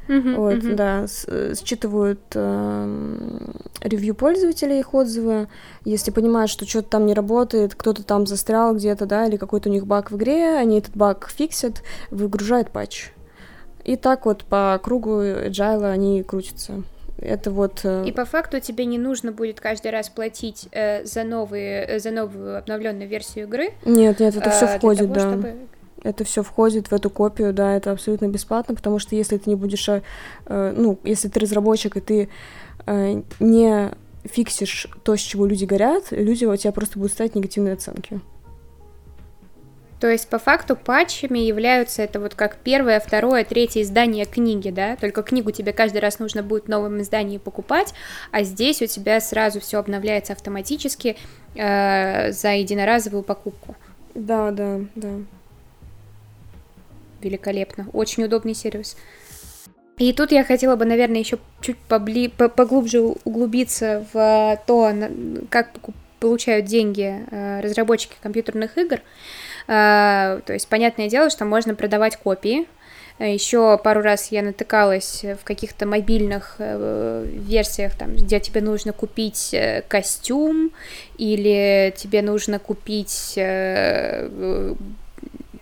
Uh-huh, вот, uh-huh. да, с, э, считывают э, ревью пользователей, их отзывы. Если понимают, что что-то там не работает, кто-то там застрял где-то, да, или какой-то у них баг в игре, они этот баг фиксят, выгружают патч. И так вот по кругу agile они крутятся. Это вот... Э... И по факту тебе не нужно будет каждый раз платить э, за новые, э, за новую обновленную версию игры. Нет, нет, это все э, входит, того, да. Чтобы это все входит в эту копию, да, это абсолютно бесплатно, потому что если ты не будешь, э, ну, если ты разработчик и ты э, не фиксишь то, с чего люди горят, люди у тебя просто будут ставить негативные оценки. То есть, по факту, патчами являются это вот как первое, второе, третье издание книги, да? Только книгу тебе каждый раз нужно будет в новом издании покупать, а здесь у тебя сразу все обновляется автоматически э, за единоразовую покупку. Да, да, да великолепно. Очень удобный сервис. И тут я хотела бы, наверное, еще чуть побли... поглубже углубиться в то, как получают деньги э, разработчики компьютерных игр. Э, то есть, понятное дело, что можно продавать копии. Еще пару раз я натыкалась в каких-то мобильных э, версиях, там, где тебе нужно купить костюм или тебе нужно купить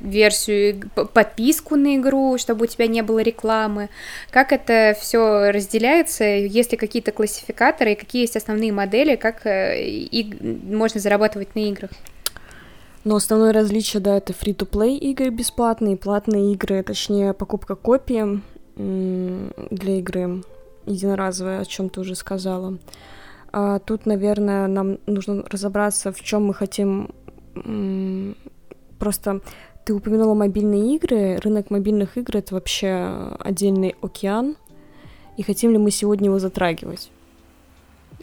версию, подписку на игру, чтобы у тебя не было рекламы. Как это все разделяется? Есть ли какие-то классификаторы какие есть основные модели, как э, и можно зарабатывать на играх? Но основное различие, да, это free-to-play игры бесплатные, платные игры, точнее, покупка копии для игры единоразовая, о чем ты уже сказала. А тут, наверное, нам нужно разобраться, в чем мы хотим просто ты упомянула мобильные игры. Рынок мобильных игр — это вообще отдельный океан. И хотим ли мы сегодня его затрагивать?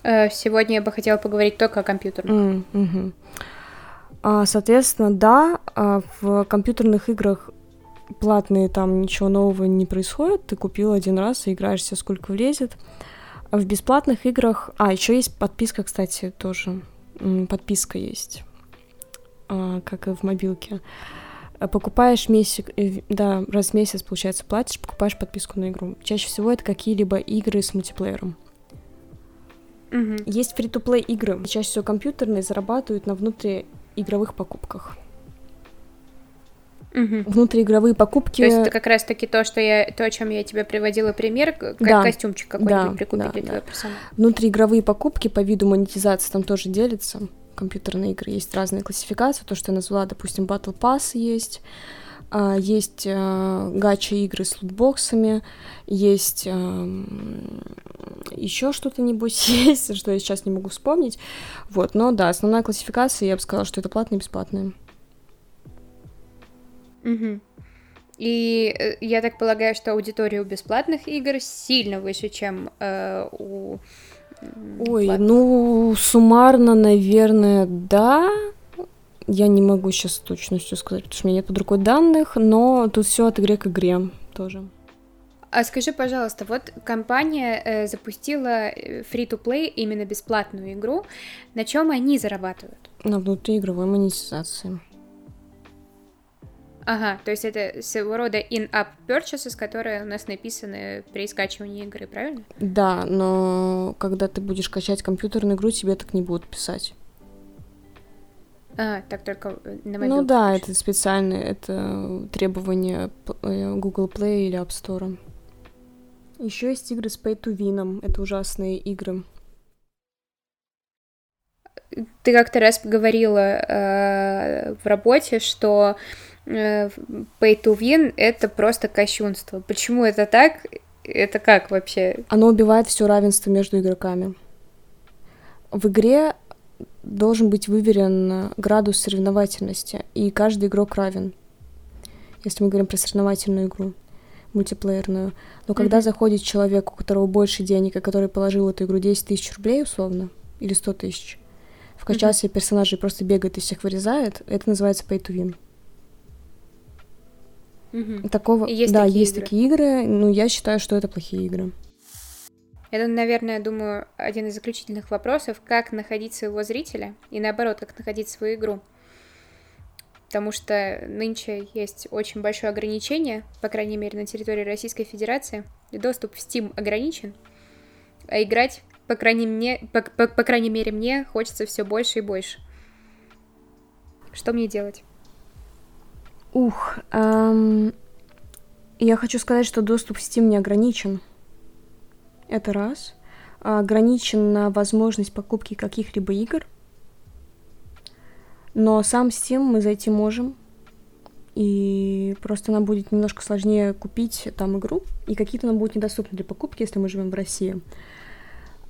Э, сегодня я бы хотела поговорить только о компьютерных. Mm, hmm а, соответственно, да, а, в компьютерных играх платные там ничего нового не происходит. Ты купил один раз и играешь себе сколько влезет. А в бесплатных играх... А, еще есть подписка, кстати, тоже. Подписка есть. Как и в мобилке. А покупаешь месяц, э, да, раз в месяц, получается, платишь, покупаешь подписку на игру. Чаще всего это какие-либо игры с мультиплеером. Угу. Есть фри-то-плей игры, чаще всего компьютерные, зарабатывают на внутриигровых покупках. Угу. Внутриигровые покупки. То есть это как раз-таки то, что я, то, о чем я тебе приводила пример, как да. костюмчик какой-нибудь да, прикупить да, для да. персонажа. Внутриигровые покупки по виду монетизации там тоже делятся компьютерные игры есть разные классификации, то, что я назвала, допустим, Battle Pass есть, а, есть э, гача игры с лутбоксами, есть эм, еще что-то нибудь есть, что я сейчас не могу вспомнить. Вот, но да, основная классификация, я бы сказала, что это платные и бесплатные. Угу. И э, я так полагаю, что аудитория у бесплатных игр сильно выше, чем э, у Ой, Ладно. ну, суммарно, наверное, да. Я не могу сейчас с точностью сказать, потому что у меня нет под рукой данных, но тут все от игры к игре тоже. А скажи, пожалуйста, вот компания э, запустила free-to-play э, именно бесплатную игру. На чем они зарабатывают? На внутриигровой монетизации. Ага, то есть это своего рода in-app purchases, которые у нас написаны при скачивании игры, правильно? Да, но когда ты будешь качать компьютерную игру, тебе так не будут писать. А, так только на мобилке. Ну да, это специальное, это требование э, Google Play или App Store. Еще есть игры с Pay to Win, это ужасные игры. Ты как-то раз говорила э, в работе, что э, Pay to Win это просто кощунство. Почему это так? Это как вообще? Оно убивает все равенство между игроками. В игре должен быть выверен градус соревновательности, и каждый игрок равен, если мы говорим про соревновательную игру мультиплеерную. Но когда mm-hmm. заходит человек, у которого больше денег, и который положил в эту игру 10 тысяч рублей условно, или 100 тысяч, вкачал mm-hmm. себе персонажей просто бегает и всех вырезает, это называется pay to win. Mm-hmm. Такого, есть да, есть игры. такие игры, но я считаю, что это плохие игры. Это, наверное, думаю, один из заключительных вопросов, как находить своего зрителя и наоборот, как находить свою игру. Потому что нынче есть очень большое ограничение, по крайней мере, на территории Российской Федерации. Доступ в Steam ограничен, а играть, по крайней, мне, по, по, по крайней мере, мне хочется все больше и больше. Что мне делать? Ух, эм, я хочу сказать, что доступ в Steam не ограничен. Это раз. Ограничен на возможность покупки каких-либо игр. Но сам Steam мы зайти можем. И просто нам будет немножко сложнее купить там игру. И какие-то нам будут недоступны для покупки, если мы живем в России.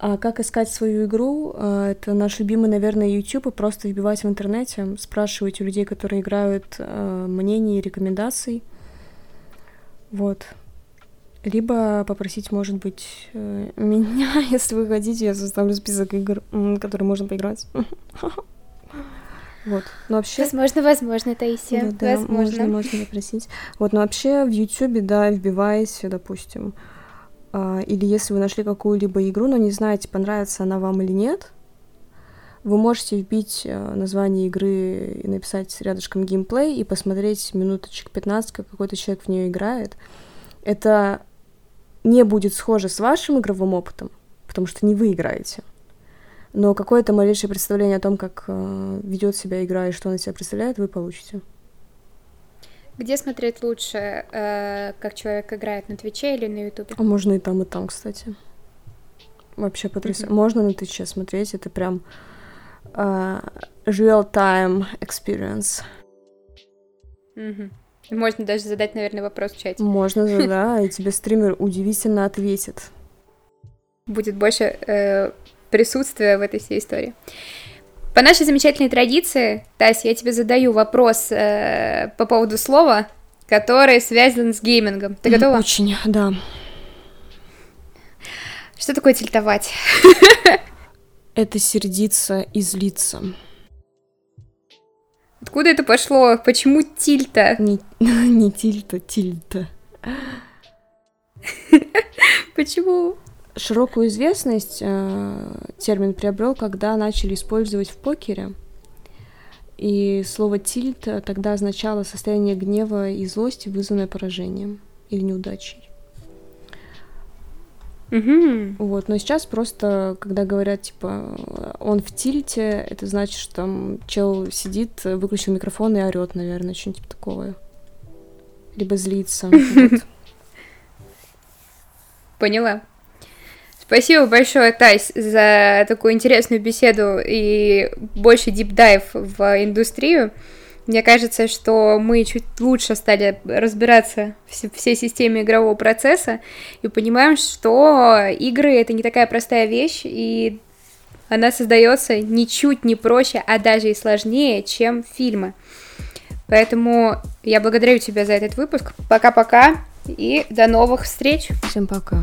А как искать свою игру? А, это наш любимый, наверное, YouTube. И просто вбивать в интернете, спрашивать у людей, которые играют, а, мнений и рекомендаций. Вот. Либо попросить, может быть, э, меня, если вы хотите, я составлю список игр, которые можно поиграть. Вот. Но вообще... Возможно, возможно, Таисия. Да, да, возможно. можно, можно попросить. Вот, но вообще в Ютубе, да, вбиваете, допустим, или если вы нашли какую-либо игру, но не знаете, понравится она вам или нет, вы можете вбить э, название игры и написать рядышком геймплей и посмотреть минуточек 15, как какой-то человек в нее играет. Это не будет схоже с вашим игровым опытом, потому что не вы играете. Но какое-то малейшее представление о том, как э, ведет себя игра и что она себя представляет, вы получите. Где смотреть лучше, э, как человек играет на Твиче или на Ютубе? А можно и там, и там, кстати. Вообще потрясающе. Mm-hmm. Можно на Твиче смотреть, это прям э, real-time experience. Mm-hmm. Можно даже задать, наверное, вопрос в чате. Можно, да, и тебе стример удивительно ответит. Будет больше э, присутствия в этой всей истории. По нашей замечательной традиции, Тася, я тебе задаю вопрос э, по поводу слова, который связан с геймингом. Ты готова? Очень, да. Что такое тильтовать? Это сердиться и злиться. Откуда это пошло? Почему тильта? Не, не тильта, тильта. Почему? Широкую известность э, термин приобрел, когда начали использовать в покере. И слово тильт тогда означало состояние гнева и злости, вызванное поражением или неудачей. Угу. Вот, но сейчас просто, когда говорят, типа, он в тильте, это значит, что там чел сидит, выключил микрофон и орет, наверное, что-нибудь типа такое. Либо злится. Поняла. Спасибо большое, Тайс, за такую интересную беседу и больше дипдайв в индустрию. Мне кажется, что мы чуть лучше стали разбираться в всей системе игрового процесса и понимаем, что игры это не такая простая вещь, и она создается ничуть не проще, а даже и сложнее, чем фильмы. Поэтому я благодарю тебя за этот выпуск. Пока-пока и до новых встреч. Всем пока.